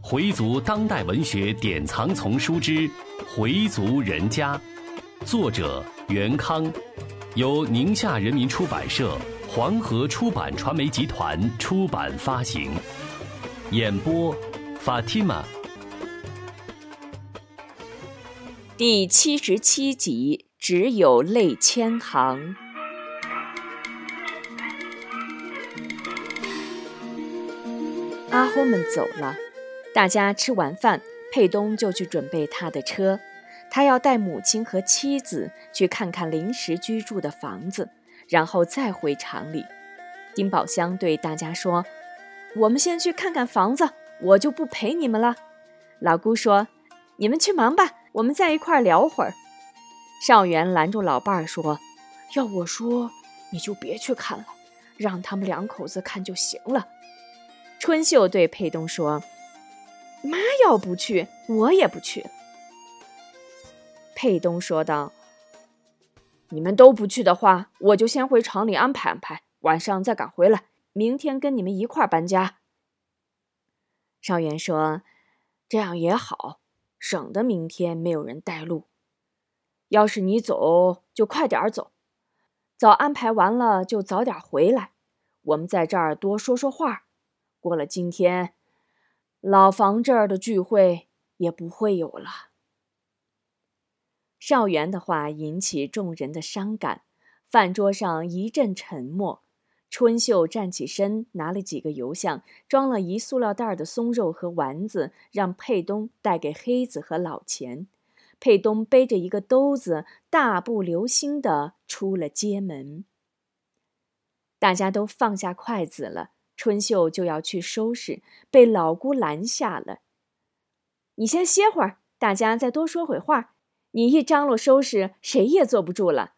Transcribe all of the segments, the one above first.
回族当代文学典藏丛书之《回族人家》，作者袁康，由宁夏人民出版社、黄河出版传媒集团出版发行。演播：Fatima。第七十七集，只有泪千行。阿訇们走了。大家吃完饭，佩东就去准备他的车。他要带母亲和妻子去看看临时居住的房子，然后再回厂里。丁宝香对大家说：“我们先去看看房子，我就不陪你们了。”老姑说：“你们去忙吧，我们在一块聊会儿。”少元拦住老伴儿说：“要我说，你就别去看了，让他们两口子看就行了。”春秀对佩东说。妈要不去，我也不去。佩东说道：“你们都不去的话，我就先回厂里安排安排，晚上再赶回来，明天跟你们一块搬家。”少元说：“这样也好，省得明天没有人带路。要是你走，就快点走，早安排完了就早点回来，我们在这儿多说说话。过了今天。”老房这儿的聚会也不会有了。少元的话引起众人的伤感，饭桌上一阵沉默。春秀站起身，拿了几个油箱，装了一塑料袋的松肉和丸子，让佩东带给黑子和老钱。佩东背着一个兜子，大步流星地出了街门。大家都放下筷子了。春秀就要去收拾，被老姑拦下了。你先歇会儿，大家再多说会话。你一张罗收拾，谁也坐不住了。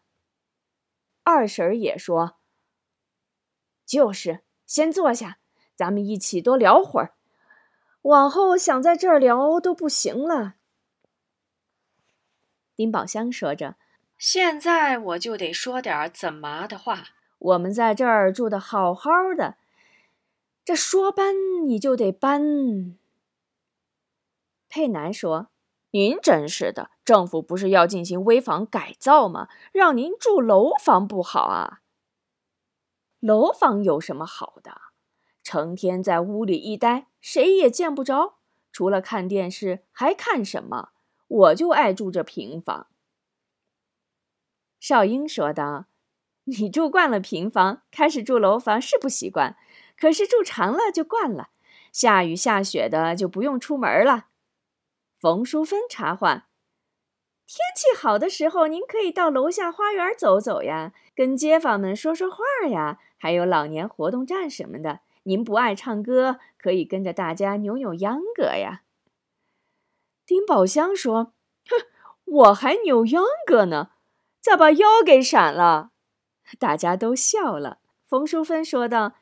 二婶儿也说：“就是，先坐下，咱们一起多聊会儿。往后想在这儿聊都不行了。”丁宝香说着：“现在我就得说点怎么的话。我们在这儿住的好好的。”这说搬你就得搬。佩南说：“您真是的，政府不是要进行危房改造吗？让您住楼房不好啊？楼房有什么好的？成天在屋里一待，谁也见不着，除了看电视还看什么？我就爱住这平房。”少英说道：“你住惯了平房，开始住楼房是不习惯。”可是住长了就惯了，下雨下雪的就不用出门了。冯淑芬插话：“天气好的时候，您可以到楼下花园走走呀，跟街坊们说说话呀，还有老年活动站什么的。您不爱唱歌，可以跟着大家扭扭秧歌呀。”丁宝香说：“哼，我还扭秧歌呢，咋把腰给闪了？” 大家都笑了。冯淑芬说道。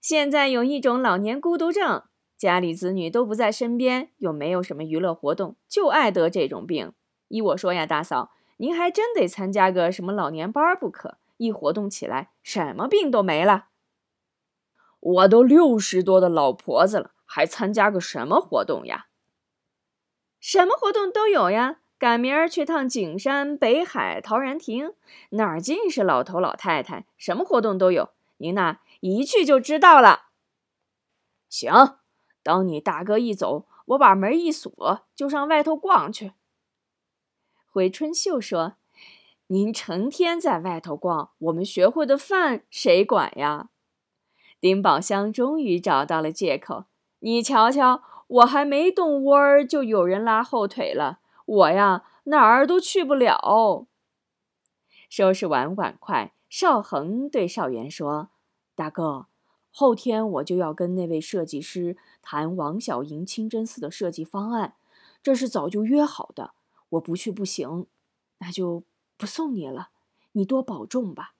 现在有一种老年孤独症，家里子女都不在身边，又没有什么娱乐活动，就爱得这种病。依我说呀，大嫂，您还真得参加个什么老年班不可，一活动起来，什么病都没了。我都六十多的老婆子了，还参加个什么活动呀？什么活动都有呀，赶明儿去趟景山、北海、陶然亭，哪儿尽是老头老太太，什么活动都有。您呐。一去就知道了。行，等你大哥一走，我把门一锁，就上外头逛去。回春秀说：“您成天在外头逛，我们学会的饭谁管呀？”丁宝香终于找到了借口：“你瞧瞧，我还没动窝儿，就有人拉后腿了。我呀，哪儿都去不了。”收拾完碗筷，邵恒对邵元说。大哥，后天我就要跟那位设计师谈王小莹清真寺的设计方案，这是早就约好的。我不去不行，那就不送你了。你多保重吧。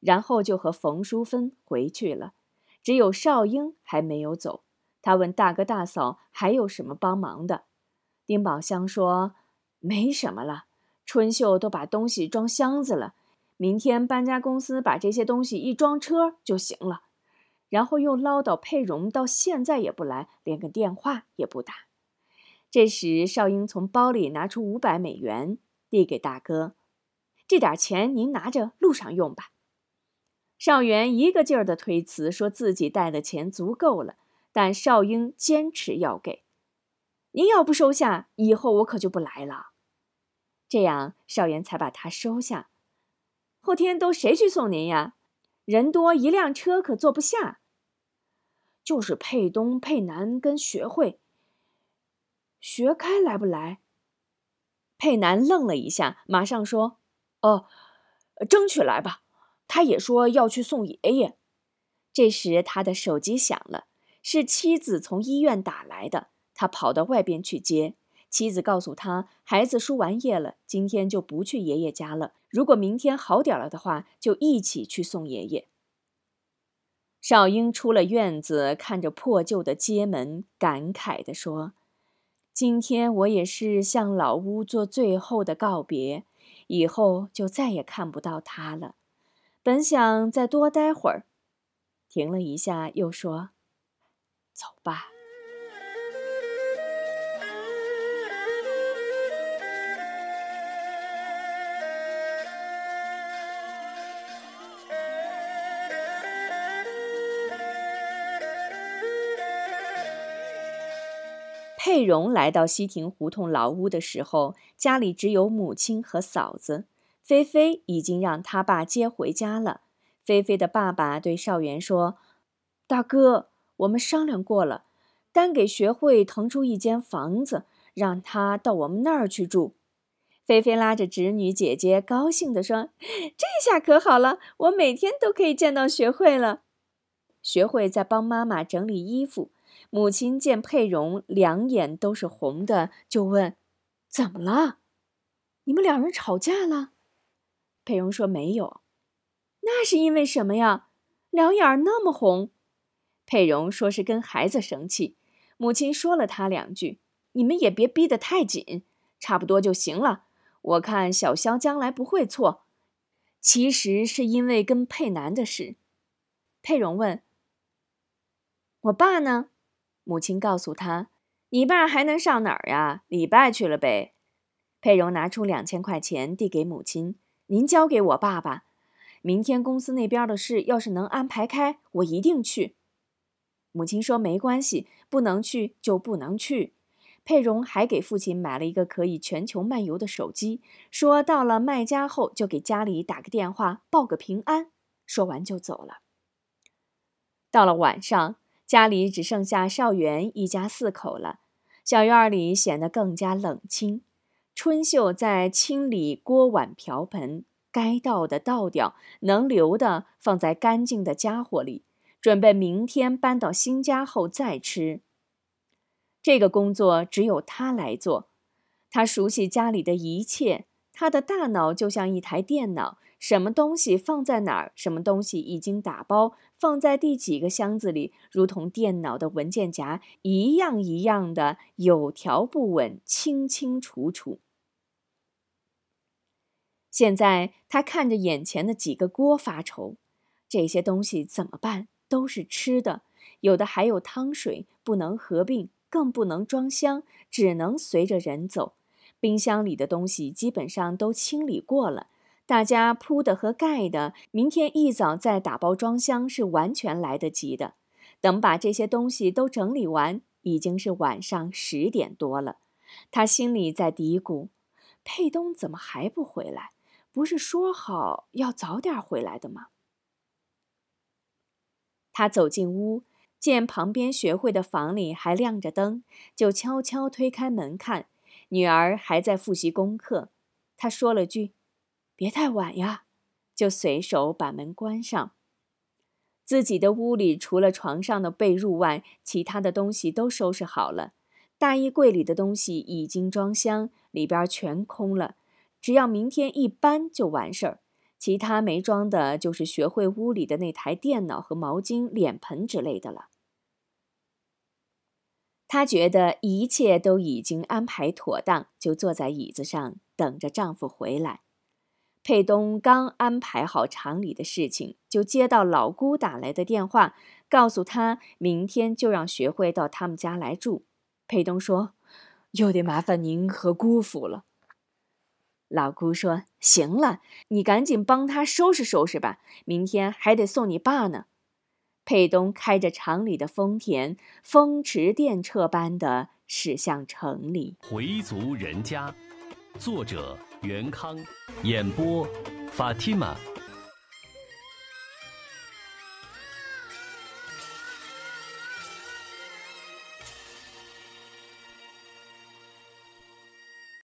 然后就和冯淑芬回去了，只有少英还没有走。他问大哥大嫂还有什么帮忙的。丁宝香说没什么了，春秀都把东西装箱子了。明天搬家公司把这些东西一装车就行了，然后又唠叨佩蓉到现在也不来，连个电话也不打。这时，少英从包里拿出五百美元，递给大哥：“这点钱您拿着，路上用吧。”少元一个劲儿的推辞，说自己带的钱足够了，但少英坚持要给。您要不收下，以后我可就不来了。这样，少元才把他收下。后天都谁去送您呀？人多，一辆车可坐不下。就是佩东、佩南跟学会。学开来不来？佩南愣了一下，马上说：“哦，争取来吧。他也说要去送爷爷。”这时他的手机响了，是妻子从医院打来的。他跑到外边去接。妻子告诉他，孩子输完液了，今天就不去爷爷家了。如果明天好点了的话，就一起去送爷爷。少英出了院子，看着破旧的街门，感慨地说：“今天我也是向老屋做最后的告别，以后就再也看不到他了。本想再多待会儿，停了一下，又说：‘走吧。’”佩蓉来到西亭胡同老屋的时候，家里只有母亲和嫂子。菲菲已经让他爸接回家了。菲菲的爸爸对少元说：“大哥，我们商量过了，单给学会腾出一间房子，让他到我们那儿去住。”菲菲拉着侄女姐姐，高兴地说：“这下可好了，我每天都可以见到学会了。”学会在帮妈妈整理衣服。母亲见佩蓉两眼都是红的，就问：“怎么了？你们两人吵架了？”佩蓉说：“没有。”那是因为什么呀？两眼那么红。佩蓉说是跟孩子生气。母亲说了他两句：“你们也别逼得太紧，差不多就行了。我看小肖将来不会错。其实是因为跟佩南的事。”佩蓉问：“我爸呢？”母亲告诉他：“你爸还能上哪儿呀？礼拜去了呗。”佩蓉拿出两千块钱递给母亲：“您交给我爸爸，明天公司那边的事要是能安排开，我一定去。”母亲说：“没关系，不能去就不能去。”佩蓉还给父亲买了一个可以全球漫游的手机，说到了卖家后就给家里打个电话报个平安。说完就走了。到了晚上。家里只剩下少元一家四口了，小院里显得更加冷清。春秀在清理锅碗瓢盆，该倒的倒掉，能留的放在干净的家伙里，准备明天搬到新家后再吃。这个工作只有他来做，他熟悉家里的一切，他的大脑就像一台电脑。什么东西放在哪儿？什么东西已经打包放在第几个箱子里？如同电脑的文件夹一样一样的有条不紊、清清楚楚。现在他看着眼前的几个锅发愁，这些东西怎么办？都是吃的，有的还有汤水，不能合并，更不能装箱，只能随着人走。冰箱里的东西基本上都清理过了。大家铺的和盖的，明天一早再打包装箱是完全来得及的。等把这些东西都整理完，已经是晚上十点多了。他心里在嘀咕：佩东怎么还不回来？不是说好要早点回来的吗？他走进屋，见旁边学会的房里还亮着灯，就悄悄推开门看，女儿还在复习功课。他说了句。别太晚呀，就随手把门关上。自己的屋里除了床上的被褥外，其他的东西都收拾好了。大衣柜里的东西已经装箱，里边全空了。只要明天一搬就完事儿。其他没装的，就是学会屋里的那台电脑和毛巾、脸盆之类的了。她觉得一切都已经安排妥当，就坐在椅子上等着丈夫回来。佩东刚安排好厂里的事情，就接到老姑打来的电话，告诉他明天就让学会到他们家来住。佩东说：“又得麻烦您和姑父了。”老姑说：“行了，你赶紧帮他收拾收拾吧，明天还得送你爸呢。”佩东开着厂里的丰田，风驰电掣般的驶向城里。回族人家，作者袁康，演播法蒂玛。